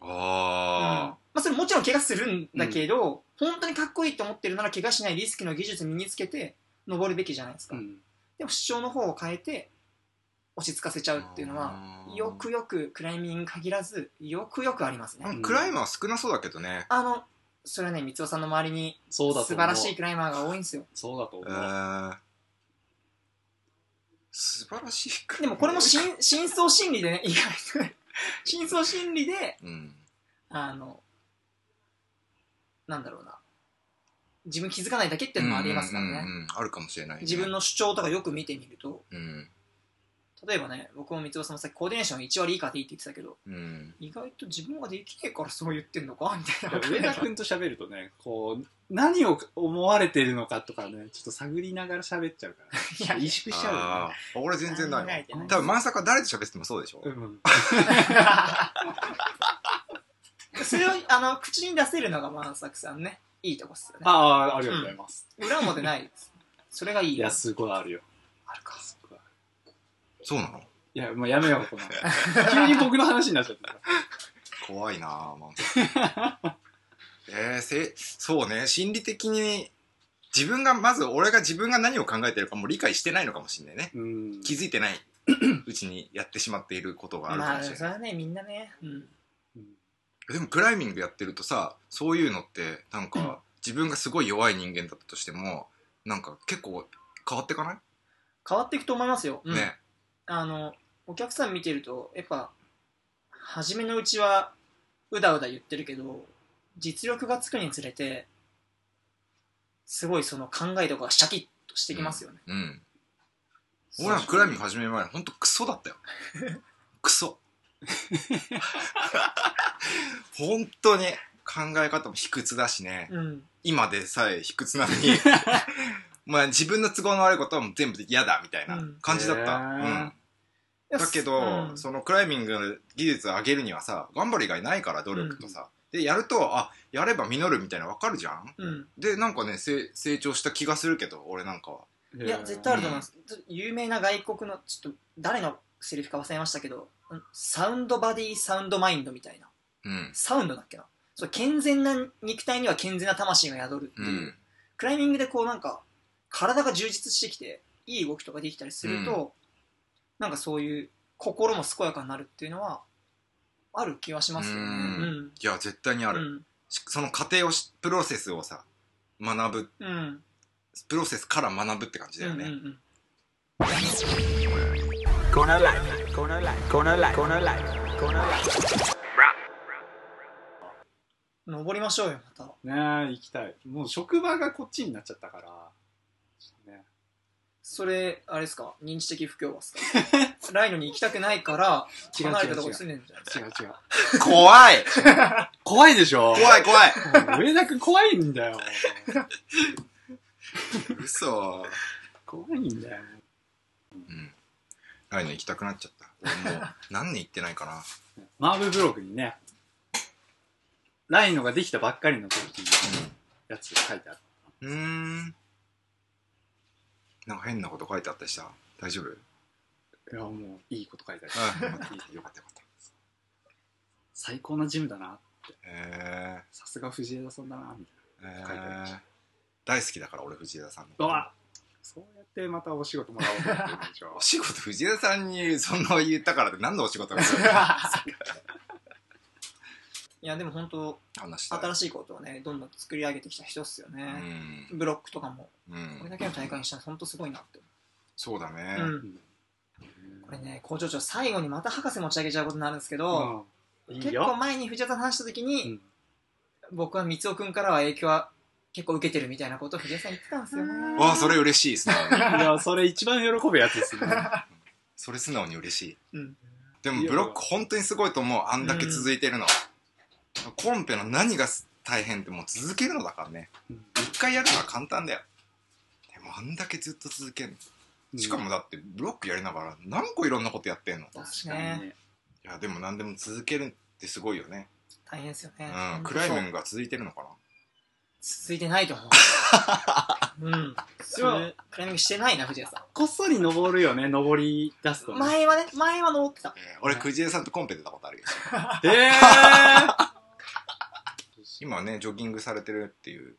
うん。あまあそれもちろん怪我するんだけど、本当にかっこいいと思ってるなら怪我しないリスクの技術身につけて登るべきじゃないですか。うん。でも主張の方を変えて落ち着かせちゃうっていうのは、よくよくクライミング限らず、よくよくありますね。あクライマー少なそうだけどね。あの、それはね、三尾さんの周りに素晴らしいクライマーが多いんですよ。そうだと思えうー素晴らしいでもこれも深 深層心理でね、意外と、深層心理で、うん。あの、なんだろうな。自分気づかないだけっていうのもありえますからね。うんうんうんうん。あるかもしれないね。自分の主張とかよく見てみると、うん例えばね、僕も三尾さんもさっきコーディネーション1割以下でいいって言ってたけど、うん。意外と自分ができねえからそう言ってんのか？みたいな。上田君と喋るとねこう何を思われてるのかとかねちょっと探りながら喋っちゃうから。いや萎縮しちゃうよあね。あ俺全然ない多分まさか誰と喋ってもそうでしょ。うん。それをあの口に出せるのが万作さんね。いいとこっすよね。ああありがとうございます、裏表ないです。それがいいいやすごいあるよ。あるか。すごいあるそうなの？いやもうやめようこの。急に僕の話になっちゃった。から怖いなぁ、まあ、えー、せそうね。心理的に自分がまず俺が自分が何を考えてるかも理解してないのかもしれないね。うん。気づいてない。うちにやってしまっていることがあるかまあもしれない、それはねみんなね、うん、うん。でもクライミングやってるとさそういうのってなんか、うん。自分がすごい弱い人間だったとしてもなんか結構変わってかない、変わっていくと思いますよ、うん。ねあのお客さん見てるとやっぱ初めのうちはうだうだ言ってるけど実力がつくにつれてすごいその考えとかがシャキッとしてきますよね、うん。俺らクライミング始める前ほんとクソだったよ。クソ。本当に考え方も卑屈だしね、うん。今でさえ卑屈なのにまあ自分の都合の悪いことはもう全部嫌だみたいな感じだった、うん。だけど、うん。そのクライミングの技術を上げるにはさ頑張る以外ないから努力とさ、でやるとあやれば実るみたいなの分かるじゃん。うん。でなんかねせ成長した気がするけど俺なんかは。いや絶対あると思います、有名な外国のちょっと誰のセリフか忘れましたけどうんサウンドバディサウンドマインドみたいな。うん。サウンドだっけな。そう健全な肉体には健全な魂が宿るっていう、うん。クライミングでこうなんか体が充実してきていい動きとかできたりすると、なんかそういう心も健やかになるっていうのはある気はしますよね。うん。うん。いや絶対にある、うん。しその過程をしプロセスをさ学ぶうん。プロセスから学ぶって感じだよね、うんうんうん.登りましょうよまた。ねえ行きたい。もう職場がこっちになっちゃったからね。それあれですか？認知的不協和ですか？ライノに行きたくないから違う離れたとこ住んでるんじゃないですか？違う違う。怖い！怖いでしょ？怖い怖い。上田君怖いんだよ。嘘。怖いんだよ。うん。来年行きたくなっちゃった。俺もう何年行ってないかなマーブブログにねライノができたばっかりの時のやつ書いてあるうーんなんか変なこと書いてあったりした？大丈夫？いやもういいこと書いてあるあよかった。よかったよかった。最高なジムだなえさすが藤枝さんだなみたいー、え書いてありましー、大好きだから俺藤枝さんのそうやってまたお仕事もらおうと思ってるんでしょ。お仕事藤枝さんにそんな言ったからって何のお仕事が いやでも本当新しいことをねどんどん作り上げてきた人っすようね、ん、ブロックとかも。うん。これだけの大会にしたら本当すごいなって。そうだね、思う、うん、これね工場長最後にまた博士持ち上げちゃうことになるんですけど、うんいい結構よ前に藤田さんと話した時に、うん。僕は三尾くんからは影響は結構受けてるみたいなことを藤田さん言ってたんですよね。わあそれ嬉しいですね。いやそれ一番喜ぶやつですね。それ素直に嬉しい。うん。でもブロック本当にすごいと思う。あんだけ続いてるの、コンペの何が大変ってもう続けるのだからね。うん。一回やるのは簡単だよ。でもあんだけずっと続けるの。しかもだってブロックやりながら何個いろんなことやってんの？い確かに。ねねやでも何でも続けるってすごいよね。大変ですよね、うん。本当暗いそう面が続いてるのかな？続いてないと思う。うん。それクライミングしてないな藤田さこっそり登るよね登り出すとね。ん前はね前は登ってた。えー俺藤江さんとコンペ出たことあるよ。え今はねジョギングされてるっていう。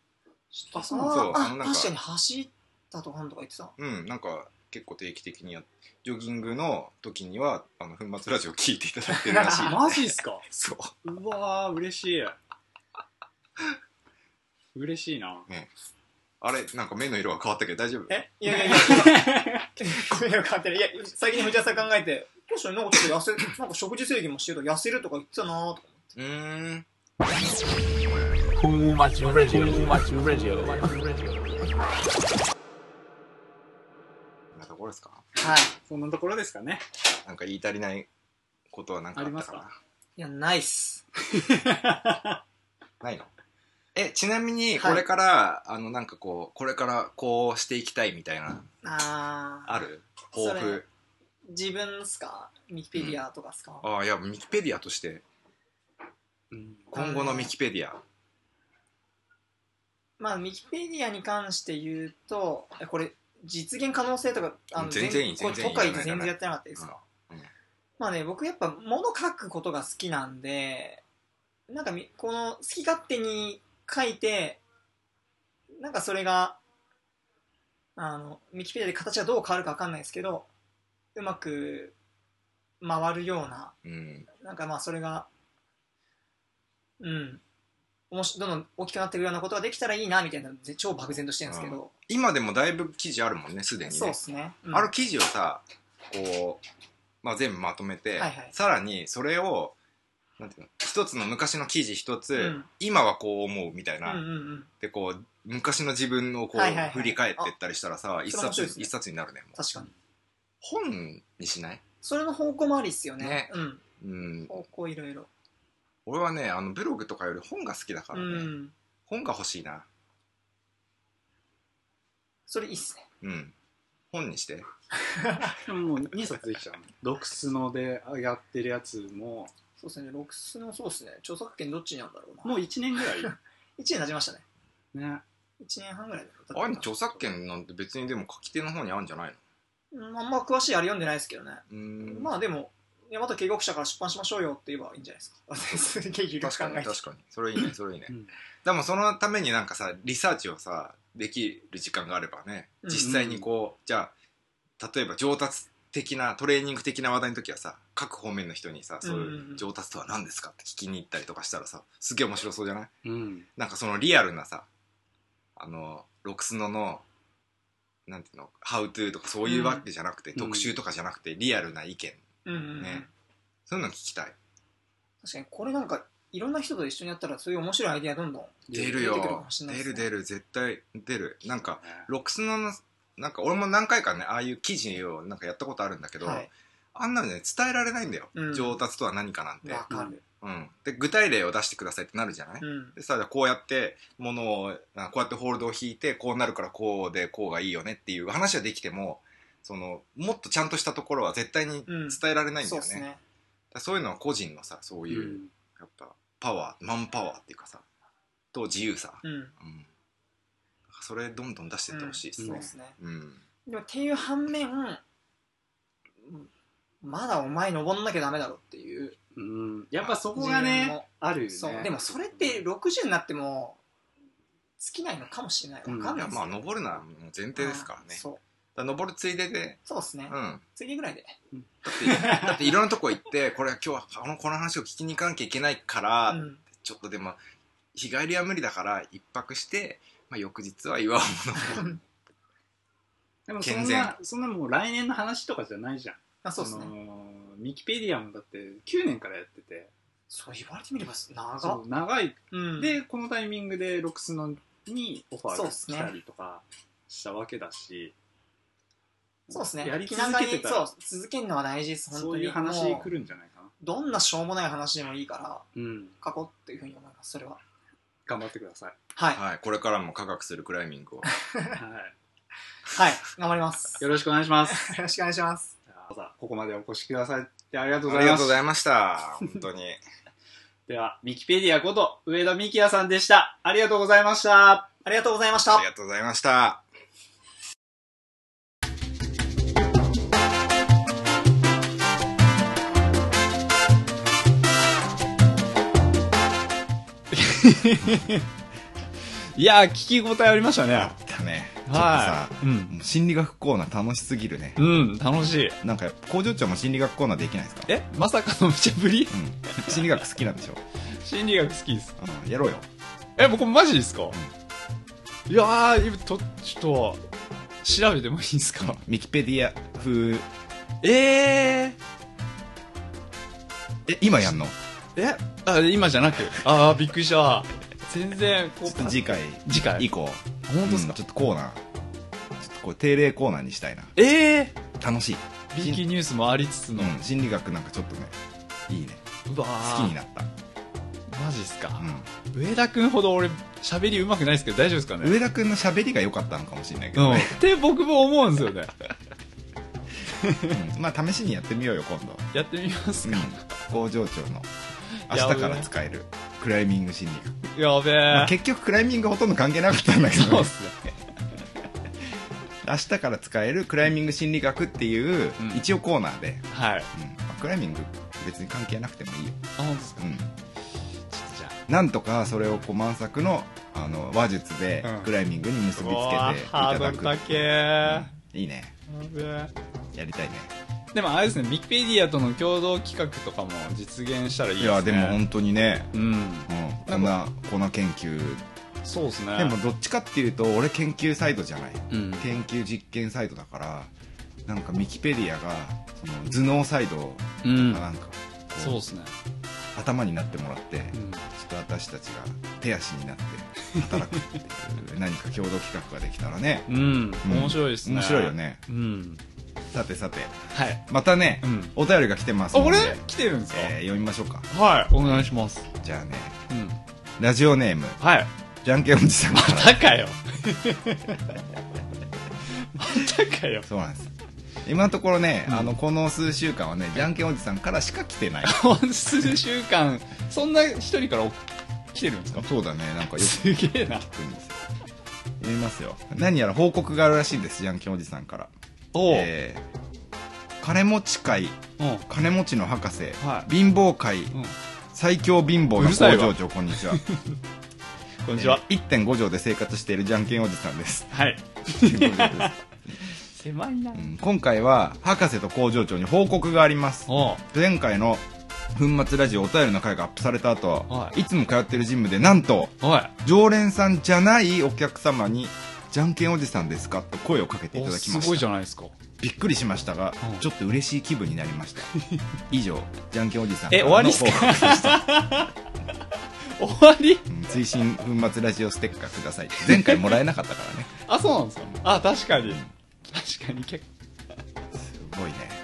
あそう。ああのなんか。確かに走ったとかなんとか言ってた。うんなんか結構定期的にやジョギングの時にはあの粉末ラジオ聞いていただいてるらしいー、マジっすか？そう。うわー嬉しい。嬉しいな。あれなんか目の色が変わったけど大丈夫？え？いやいやいや。今声が変わってるい。や最近藤田さん考えて確かになんかちょっと痩せなんか食事制限もしてると痩せるとか言ってたなとかうーん Too much radio, too much radio. なところですかはい。そんなところですかね。なんか言い足りないことは何かあったかな？ありますいやないっす。ないの？えちなみにこれから、あのなんかこうこれからこうしていきたいみたいなあー。ある？抱負？自分っすか？ミキペディアとかっすか、ああいやミキペディアとして。うん今後のミキペディア。まあミキペディアに関して言うとえこれ実現可能性とかあの全然いい全然いい都会で全然やってなかったですか、うん。うん。まあね僕やっぱ物書くことが好きなんでなんかみこの好き勝手に書いてなんかそれがあのミキペディアで形がどう変わるか分かんないですけどうまく回るようなうん。なんかまあそれがうん。おもしどんどん大きくなっていくようなことができたらいいなみたいなぜ超漠然としてるんですけど、今でもだいぶ記事あるもんねすでにね。そうですね、うん。あの記事をさこう、まあ、全部まとめて、はいはい。さらにそれをなんていうの一つの昔の記事一つ、うん。今はこう思うみたいな、うんうんうん。でこう昔の自分をこう、はいはいはい。振り返ってったりしたらさ一冊ね。一冊になるね確かに。本にしない？それの方向もありっすよね。ね。うん。うん。方向いろいろ俺はねあのブログとかより本が好きだかうらね、ん。本が欲しいな。それいいっすね。うん。本にして。でももう2冊できちゃうのロクスノでやってるやつも。そうですね。ロックスのそうっすね。著作権どっちにあるんだろうな。もう1年ぐらい？1年経ちましたね。ね。1年半ぐらいだあれ著作権なんて別にでも書き手の方にあるんじゃないの？うんあんま詳しいあれ読んでないですけどね、うーん。まあでも大和警告者から出版しましょうよって言えばいいんじゃないですか。すげえ有力確かに確かに。それいいねそれいいね、うん。でもそのためになんかさリサーチをさできる時間があればねうん。実際にこう、じゃあ例えば上達的なトレーニング的な話題の時はさ各方面の人にさそううんうんいううん上達とは何ですかって聞きに行ったりとかしたらさすげえ面白そうじゃない？うん。なんかそのリアルなさあのロクスノのなんていうのハウトゥーとかそういうわけじゃなくて、うん。特集とかじゃなくてリアルな意見うんうん。うんね。そういうの聞きたい。確かにこれなんかいろんな人と一緒にやったらそういう面白いアイデアどんどん出るよ。出てくるかもしれない出る出る。絶対出る。なんかロックスノのなんか俺も何回かねああいう記事をなんかやったことあるんだけど、はい。あんなのね伝えられないんだよ、うん。上達とは何かなんて、わかる。うん、で具体例を出してくださいってなるじゃない、うん。でさじゃあこうやってものをあこうやってホールドを引いてこうなるからこうでこうがいいよねっていう話はできてもそのもっとちゃんとしたところは絶対にうん。伝えられないんだよね,、そうですね。だからそういうのは個人のさそういう、うん。やっぱパワーマンパワーっていうかさと自由さ、うん。うん、それどんどん出していってほしいですね。そうで、すね。うん。でもっていう反面うんまだお前登んなきゃダメだろっていううん。やっぱそこがねも。あるよね。そう。でもそれって60になっても尽きないのかもしれない。わかんいやないですよまあ登るのはもう前提ですからね。うんそうだ登るついでで。そうですね、うん。次ぐらいで。だってだっていろんなとこ行って これは今日はこのこの話を聞きに行かなきゃいけないから、うん。ちょっとでも日帰りは無理だから一泊して、まあ、翌日は岩を登でもそ健全んなそんなもう来年の話とかじゃないじゃん。あそうですね。あのーミキペディアもだって9年からやってて。そう言われてみれば長そっう長い。うん。でこのタイミングでロックスのにオファーがそうっすね来たりとかしたわけだしそうですね。やり気長に続けてたら。そう続けるのは大事です本当に。そういう話も来るんじゃないかな。どんなしょうもない話でもいいからうん。書こうっていうふうに思いますそれは。頑張ってください。はい。はい、これからも科学するクライミングを。ははい。頑張ります。いよろしくお願いします。よろしくお願いします。ここまでお越しくださってありがとうごありがとうざいますございました。本当に。ではミキペディアこと上田美希也さんでした。ありがとうございました。ありがとうございました。ありがとうございました いやー、聞き応えありましたね。だね。ちょっとさ、い。うん。心理学コーナー楽しすぎるね。うん、楽しい。なんか、工場長も心理学コーナーできないですか？えまさかの無茶ぶり？うん。心理学好きなんでしょ？心理学好きです。うん。やろうよ。え、僕マジですか、いやー、今と、ちょっと、調べてもいいですか、ミキペディア風、ええ、今やんの？ー、え？あ、今じゃなく？あー、びっくりした。全然、こう、ちょっと次回次回以降、本当ですか、うんちょっとコーナー、ちょっとこれ定例コーナーにしたいな。え楽しい。ー、B 級ニュースもありつつの。うん、心理学なんかちょっとね、いいね。うわ好きになった。マジっすか、う上田くんほど俺、喋り上手くないですけど大丈夫ですかん。ね？上田くんの喋りが良かったのかもしれないけうん。っどね。て僕も思うんですよね。うんまあ、試しにやってみようよ、今度。やってみますか、工場長の明日から使える。クライミング心理学。やべえ、まあ結局クライミングほとんど関係なかったんだけど、そうっすね。明日から使えるクライミング心理学っていう、うん。一応コーナーで、はい。うん。まあクライミング別に関係なくてもいいよ。あ、本当ですか？うん。ちょっとじゃなんとかそれをこう満作のあの話術でうん。クライミングに結びつけていう。わハードただく、ル高えいいね。やべえ。やりたいねでもあれですね、ミキペディアとの共同企画とかも実現したらいいですね。いやでも本当にね、うん。うん、こんなこんな研究そうですね。でもどっちかっていうと俺研究サイドじゃないうん。研究実験サイドだからなんかミキペディアがその頭脳サイド。なんかこうそうですね。頭になってもらって、うん。ちょっと私たちが手足になって働くっていう何か共同企画ができたらね面白いですね。面白いよ。ねうん。さてさてはい。またね、うん。お便りが来てますあ、のでこれ来てるんですか、えー読みましょうかはい。お願いします。じゃあねうん。ラジオネームはい。じゃんけんおじさんかまらたかよ。またかよ。そうなんです今のところね、うんあのこの数週間はねじゃんけんおじさんからしか来てない数週間、そんな一人からお来てるんですか？そうだねなんかよくすげえな。聞くんですよ読みますよ何やら報告があるらしいですじゃんけんおじさんから。えー、金持ち会うん。金持ちの博士、はい貧乏会うん。最強貧乏の工場長こんにちは こんにちは。えー1.5畳で生活しているじゃんけんおじさんですはい。1.5畳です狭いな。うん今回は博士と工場長に報告があります。前回の粉末ラジオお便りの回がアップされた後、はいいつも通ってるジムでなんと。常連さんじゃないお客様にじゃんけんおじさんですか？と声をかけていたおだきました。すごいじゃないですか。びっくりしましたが、うん。ちょっと嬉しい気分になりました。以上じゃんけんおじさんえ終わり？っすか終わり？うん追伸粉末ラジオステッカーください前回もらえなかったからね。あ、そうなんですか。あ、確かに。確かに結すごいね、構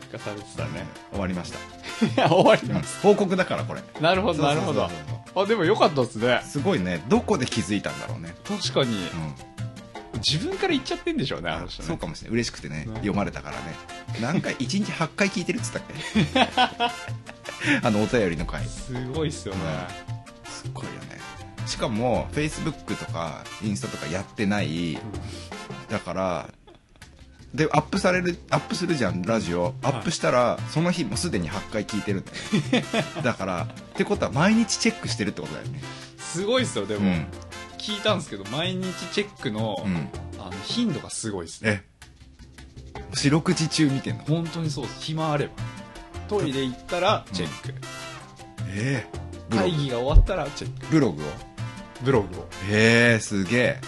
却下されてたね。終わりました、いや、終わりうん。ます。報告だからこれ。なるほど、なるほどそう。そう。そうそうあ、でもよかったですね。すごいね。どこで気づいたんだろうね。確かに。うん。自分から言っちゃってんでしょうね、あの人ね。そうかもしれない。嬉しくてねね読まれたからね。何回 1日8回聞いてるっつったっけ？あのお便りの回。すすごいっすよね。ごいよね。しかも Facebook とかインスタとかやってない。だからでアップされるアップするじゃんラジオ。アップしたら、その日もうすでに8回聞いてるんだ だからってことは毎日チェックしてるってことだよね。すごいっすよでも、うん。聞いたんですけど毎日チェックの,、うん。あの頻度がすごいですね。え。四六時中見てんの？本当にそうです。暇あれば。トイレ行ったらチェック、ええ。ブログ。会議が終わったらチェック。ブログを？ブログを。へえすげえ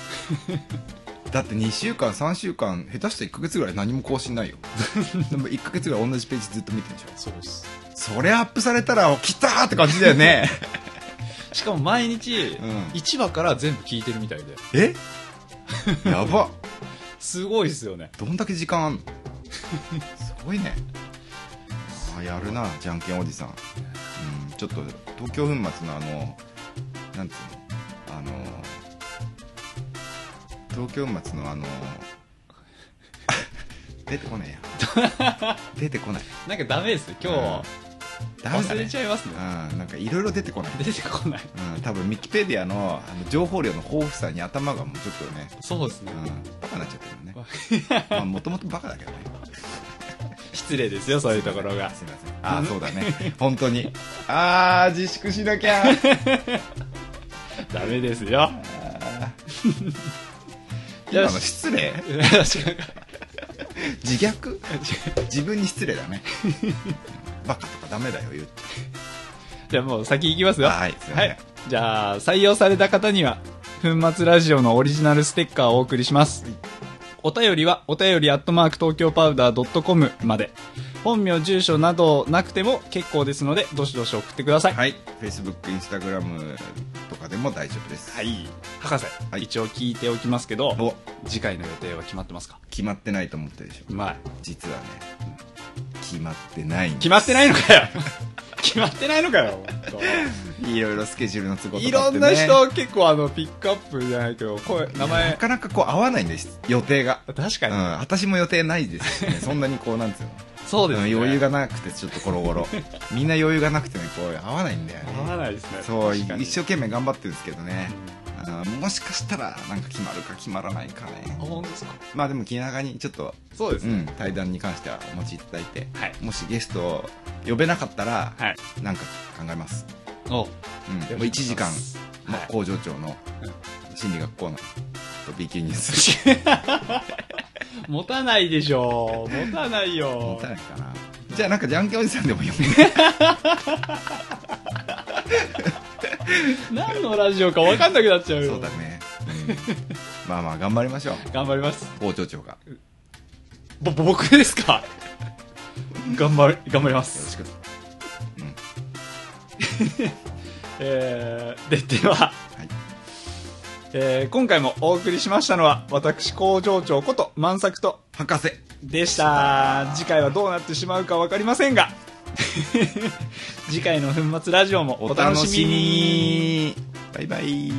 だって2週間3週間下手したら1ヶ月ぐらい何も更新ないよ。でも1ヶ月ぐらい同じページずっと見てるでしょそうです。それアップされたら来たーって感じだよね。しかも毎日、うん。1話から全部聞いてるみたいで。え？やば。すごいですよね。どんだけ時間あんの？すごいね。あやるなじゃんけんおじさん、うん、ちょっと東京粉末のあのなんつうの？東京粉末のあの 出てこないや。出てこない。なんかダメですね今日、ダメだね忘れちゃいますね。うん。なんかいろいろ出てこない。出てこない。うん、多分ミキペディアのあの情報量の豊富さに頭がもうちょっとね、そうですね、うん、バカになっちゃってるよね。まあもともとバカだけどね。失礼ですよそういうところが。すいません。ああそうだね。本当に。ああ自粛しなきゃ。ダメですよ今の失礼。自虐？自分に失礼だね。バカとかダメだよ言っちじゃあもう先行きますよ。はいすいじゃあ、採用された方には、粉末ラジオのオリジナルステッカーをお送りします。お便りは、お便りアットマーク東京パウダー .com まで。本名、住所などなくても結構ですので、どしどし送ってください。はい。Facebook、Instagram とかでも大丈夫です。はい。博士、はい。一応聞いておきますけど、お。次回の予定は決まってますか？決まってないと思ってるでしょ。まあ、実はね決まってない決まってないのかよ。決まってないのかよ、いろいろスケジュールの都合とかあって、ね、いろんな人結構あの、ピックアップじゃないけど、声、名な前、かなかこう合わないんです予定が。確かに。うん私も予定ないですしね。そんなにこうなんつうのそうですね。うん余裕がなくてちょっとコロゴロ。みんな余裕がなくてねこう合わないんだよね。合わないですね。そう一生懸命頑張ってるんですけどね、もしかしたらなんか決まるか決まらないかね。あ、本当ですか？まあでも気長にちょっとそうですね。うん、対談に関してはお待ちいただいて、はい。もしゲストを呼べなかったら、はい。なんか考えます、お。うん、もう1時間、まあはい工場長の心理学コーナーと B 級ニュース 持たないでしょ。持たないよ。持たないかな。じゃあなんかじゃんけんおじさんでも呼んで何のラジオか分かんなくなっちゃうよ。そうだね、うん、まあまあ頑張りましょう。頑張ります。工場長がよぼ僕ですか？頑張り頑張ります。ろしく。えー、ででは、えー今回もお送りしましたのは私工場長こと万作と博士でした。次回はどうなってしまうか分かりませんが 次回の粉末ラジオもおお楽しみに。バイバイ